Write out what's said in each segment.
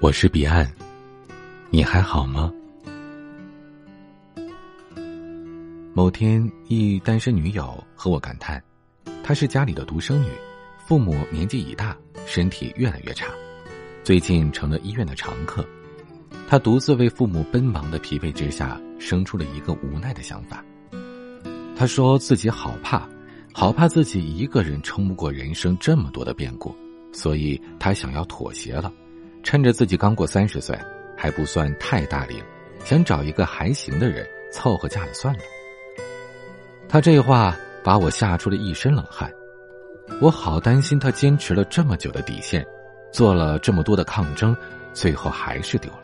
我是彼岸，你还好吗？某天，一单身女友和我感叹，她是家里的独生女，父母年纪已大，身体越来越差，最近成了医院的常客。她独自为父母奔忙的疲惫之下，生出了一个无奈的想法。她说自己好怕，好怕自己一个人撑不过人生这么多的变故，所以她想要妥协了。趁着自己刚过三十岁，还不算太大龄，想找一个还行的人凑合嫁了算了。他这话把我吓出了一身冷汗，我好担心他坚持了这么久的底线，做了这么多的抗争，最后还是丢了。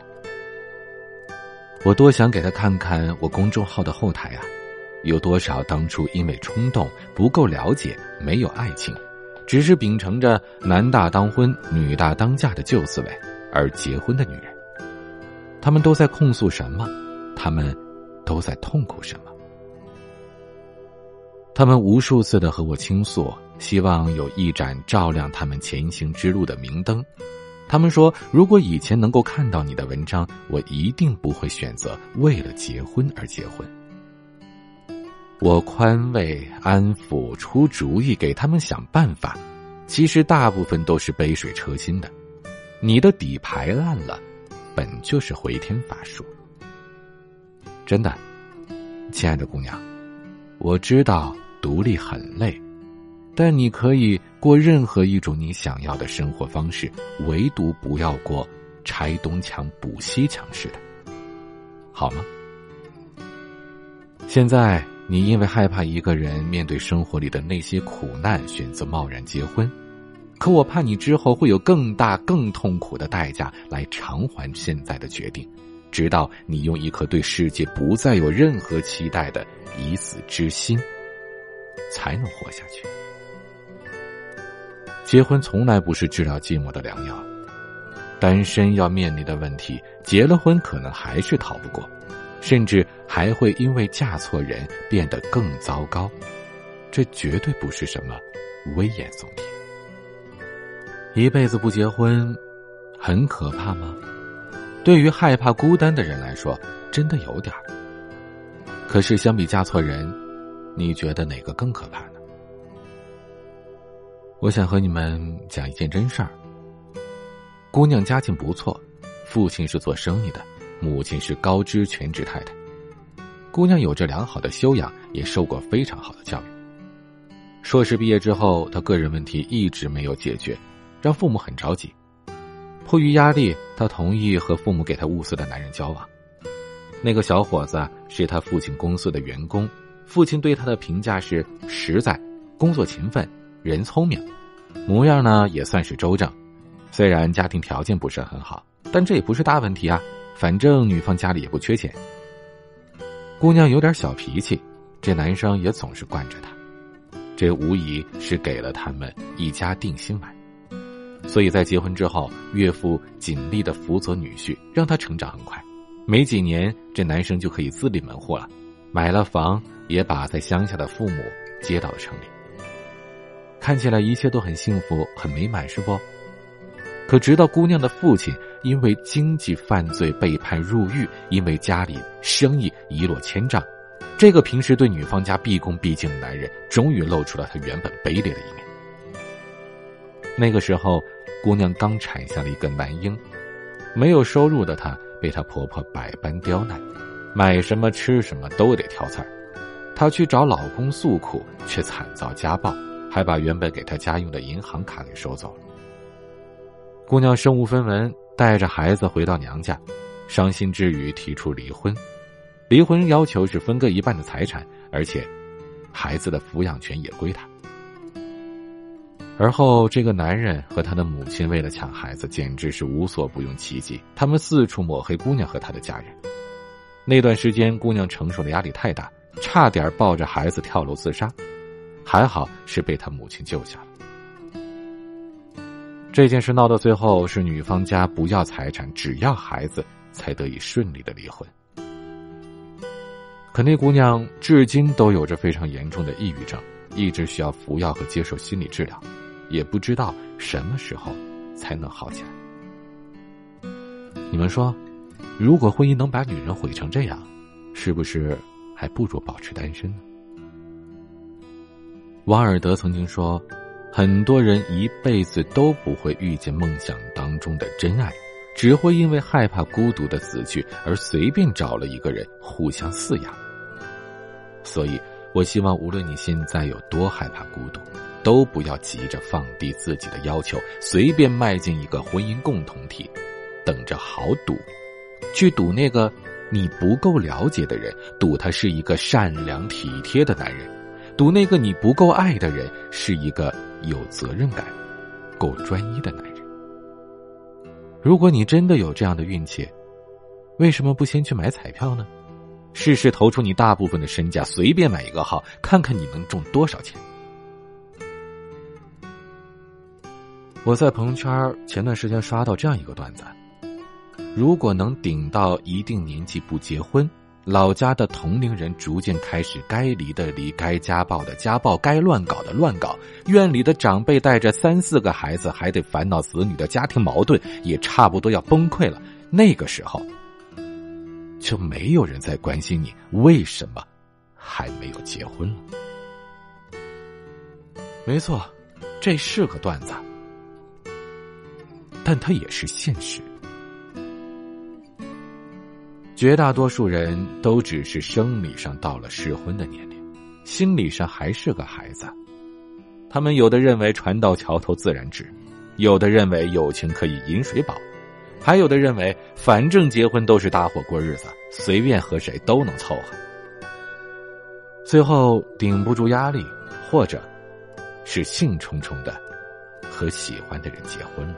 我多想给他看看我公众号的后台啊，有多少当初因为冲动、不够了解、没有爱情。只是秉承着男大当婚、女大当嫁的旧思维而结婚的女人，他们都在控诉什么？他们都在痛苦什么？他们无数次的和我倾诉，希望有一盏照亮他们前行之路的明灯。他们说：“如果以前能够看到你的文章，我一定不会选择为了结婚而结婚。”我宽慰、安抚、出主意，给他们想办法，其实大部分都是杯水车薪的。你的底牌烂了，本就是回天乏术。真的，亲爱的姑娘，我知道独立很累，但你可以过任何一种你想要的生活方式，唯独不要过拆东墙补西墙式的，好吗？现在。你因为害怕一个人面对生活里的那些苦难，选择贸然结婚，可我怕你之后会有更大、更痛苦的代价来偿还现在的决定，直到你用一颗对世界不再有任何期待的已死之心，才能活下去。结婚从来不是治疗寂寞的良药，单身要面临的问题，结了婚可能还是逃不过。甚至还会因为嫁错人变得更糟糕，这绝对不是什么危言耸听。一辈子不结婚，很可怕吗？对于害怕孤单的人来说，真的有点。可是相比嫁错人，你觉得哪个更可怕呢？我想和你们讲一件真事儿。姑娘家境不错，父亲是做生意的。母亲是高知全职太太，姑娘有着良好的修养，也受过非常好的教育。硕士毕业之后，她个人问题一直没有解决，让父母很着急。迫于压力，她同意和父母给她物色的男人交往。那个小伙子是他父亲公司的员工，父亲对他的评价是实在、工作勤奋、人聪明，模样呢也算是周正。虽然家庭条件不是很好，但这也不是大问题啊。反正女方家里也不缺钱，姑娘有点小脾气，这男生也总是惯着她，这无疑是给了他们一家定心丸。所以在结婚之后，岳父尽力的辅佐女婿，让他成长很快。没几年，这男生就可以自立门户了，买了房，也把在乡下的父母接到了城里。看起来一切都很幸福、很美满，是不？可直到姑娘的父亲因为经济犯罪被判入狱，因为家里生意一落千丈，这个平时对女方家毕恭毕敬的男人，终于露出了他原本卑劣的一面。那个时候，姑娘刚产下了一个男婴，没有收入的她被她婆婆百般刁难，买什么吃什么都得挑刺儿。她去找老公诉苦，却惨遭家暴，还把原本给她家用的银行卡给收走了。姑娘身无分文，带着孩子回到娘家，伤心之余提出离婚。离婚要求是分割一半的财产，而且孩子的抚养权也归她。而后，这个男人和他的母亲为了抢孩子，简直是无所不用其极。他们四处抹黑姑娘和她的家人。那段时间，姑娘承受的压力太大，差点抱着孩子跳楼自杀，还好是被他母亲救下了。这件事闹到最后，是女方家不要财产，只要孩子，才得以顺利的离婚。可那姑娘至今都有着非常严重的抑郁症，一直需要服药和接受心理治疗，也不知道什么时候才能好起来。你们说，如果婚姻能把女人毁成这样，是不是还不如保持单身呢？瓦尔德曾经说，很多人一辈子都不会遇见梦想当中的真爱，只会因为害怕孤独的死去而随便找了一个人互相饲养。所以，我希望无论你现在有多害怕孤独，都不要急着放低自己的要求，随便迈进一个婚姻共同体，等着好赌，去赌那个你不够了解的人，赌他是一个善良体贴的男人。赌那个你不够爱的人是一个有责任感、够专一的男人。如果你真的有这样的运气，为什么不先去买彩票呢？试试投出你大部分的身价，随便买一个号，看看你能中多少钱。我在朋友圈前段时间刷到这样一个段子：如果能顶到一定年纪不结婚。老家的同龄人逐渐开始该离的离，该家暴的家暴，该乱搞的乱搞。院里的长辈带着三四个孩子，还得烦恼子女的家庭矛盾，也差不多要崩溃了。那个时候，就没有人再关心你为什么还没有结婚了。没错，这是个段子，但它也是现实。绝大多数人都只是生理上到了适婚的年龄，心理上还是个孩子。他们有的认为船到桥头自然直，有的认为友情可以饮水饱，还有的认为反正结婚都是搭伙过日子，随便和谁都能凑合。最后顶不住压力，或者，是兴冲冲的和喜欢的人结婚了。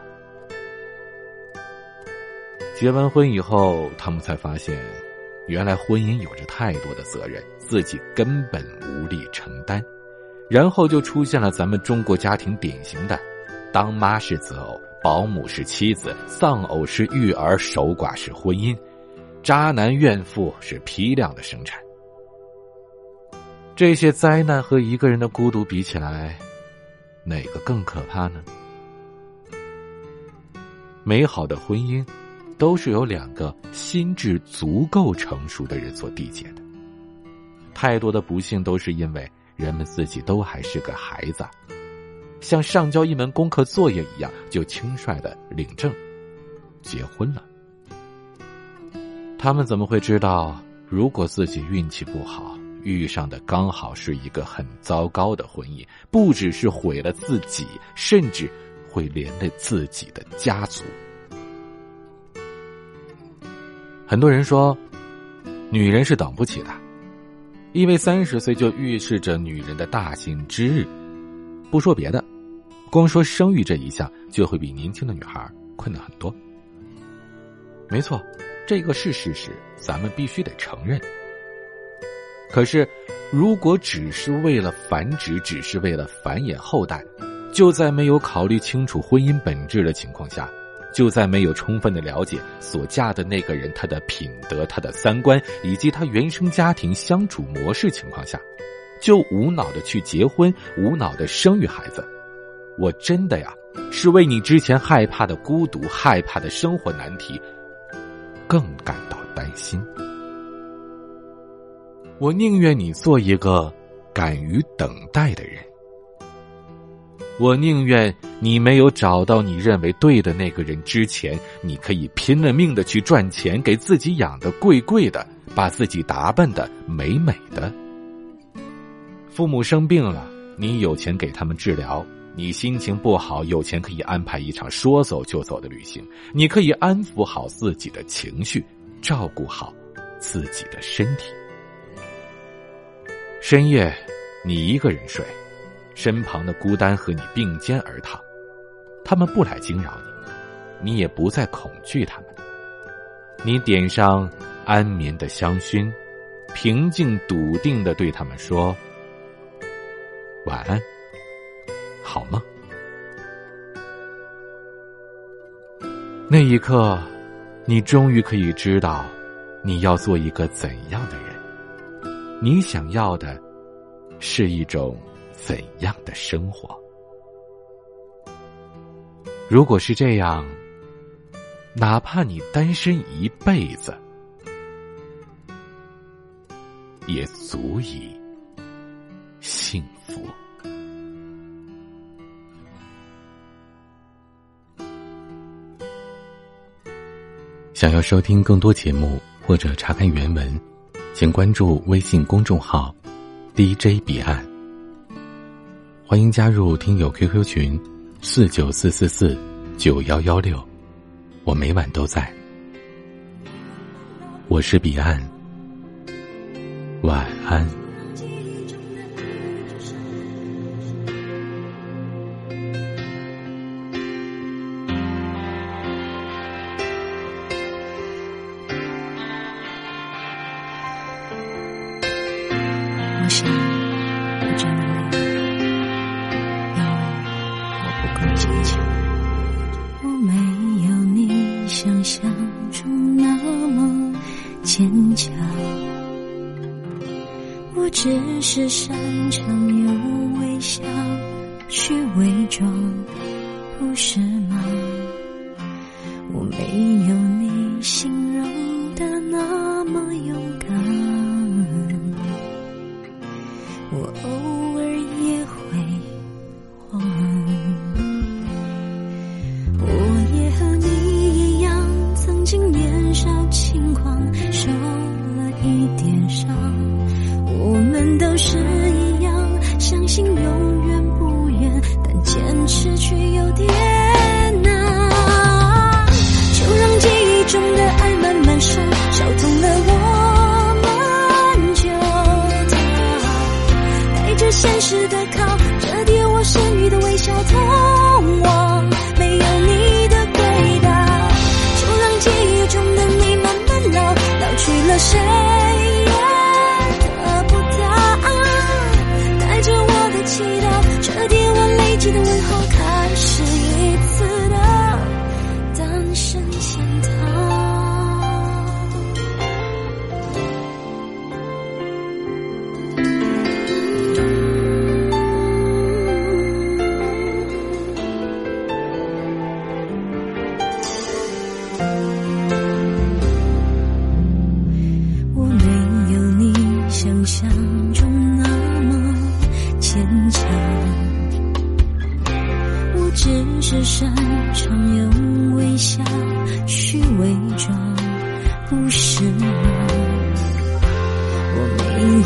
结完婚以后，他们才发现，原来婚姻有着太多的责任，自己根本无力承担。然后就出现了咱们中国家庭典型的：当妈是择偶，保姆是妻子，丧偶是育儿，守寡是婚姻，渣男怨妇是批量的生产。这些灾难和一个人的孤独比起来，哪个更可怕呢？美好的婚姻。都是由两个心智足够成熟的人所缔结的。太多的不幸都是因为人们自己都还是个孩子，像上交一门功课作业一样，就轻率的领证结婚了。他们怎么会知道，如果自己运气不好，遇上的刚好是一个很糟糕的婚姻，不只是毁了自己，甚至会连累自己的家族。很多人说，女人是等不起的，因为三十岁就预示着女人的大幸之日。不说别的，光说生育这一项，就会比年轻的女孩困难很多。没错，这个是事实，咱们必须得承认。可是，如果只是为了繁殖，只是为了繁衍后代，就在没有考虑清楚婚姻本质的情况下。就在没有充分的了解所嫁的那个人他的品德、他的三观以及他原生家庭相处模式情况下，就无脑的去结婚，无脑的生育孩子，我真的呀是为你之前害怕的孤独、害怕的生活难题，更感到担心。我宁愿你做一个敢于等待的人。我宁愿你没有找到你认为对的那个人之前，你可以拼了命的去赚钱，给自己养的贵贵的，把自己打扮的美美的。父母生病了，你有钱给他们治疗；你心情不好，有钱可以安排一场说走就走的旅行。你可以安抚好自己的情绪，照顾好自己的身体。深夜，你一个人睡。身旁的孤单和你并肩而躺，他们不来惊扰你，你也不再恐惧他们。你点上安眠的香薰，平静笃定的对他们说：“晚安，好吗？”那一刻，你终于可以知道，你要做一个怎样的人。你想要的，是一种。怎样的生活？如果是这样，哪怕你单身一辈子，也足以幸福。想要收听更多节目或者查看原文，请关注微信公众号 “DJ 彼岸”。欢迎加入听友 QQ 群：四九四四四九幺幺六，我每晚都在。我是彼岸，晚安。我想，只是擅长用微笑去伪装，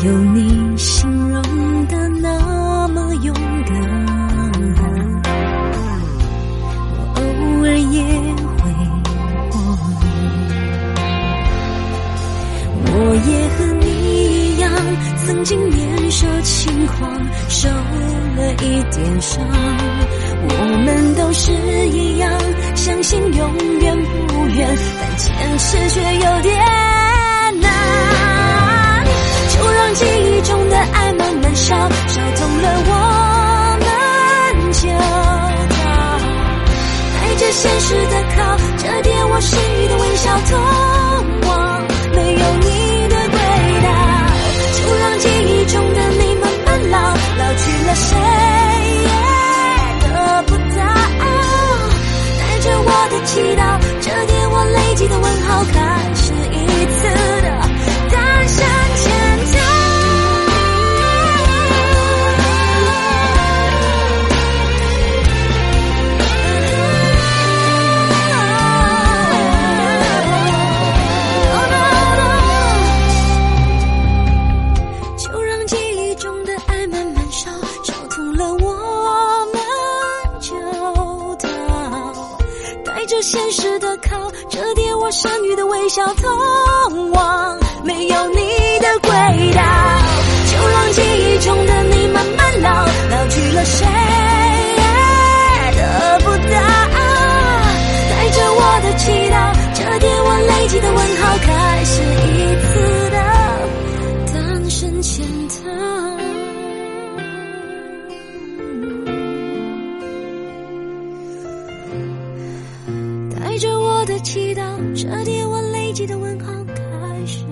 有你形容的那么勇敢，我偶尔也会慌，我也和你一样，曾经年少轻狂，受了一点伤。我们都是一样，相信永远不远，但坚持却有点烧，烧痛了我们就逃。带着现实的靠，折叠我剩余的微笑，通往没有你的轨道。就让记忆中的你慢慢老，老去了谁也得不到。带着我的？祈祷，这点我累积的问号，现实的靠，折叠我剩余的微笑，通往没有你的轨道。就让记忆中的你慢慢老，老去了谁也得不到。带着我的祈祷，折叠我累积的问号，我的祈祷，折叠我累积的问号，开始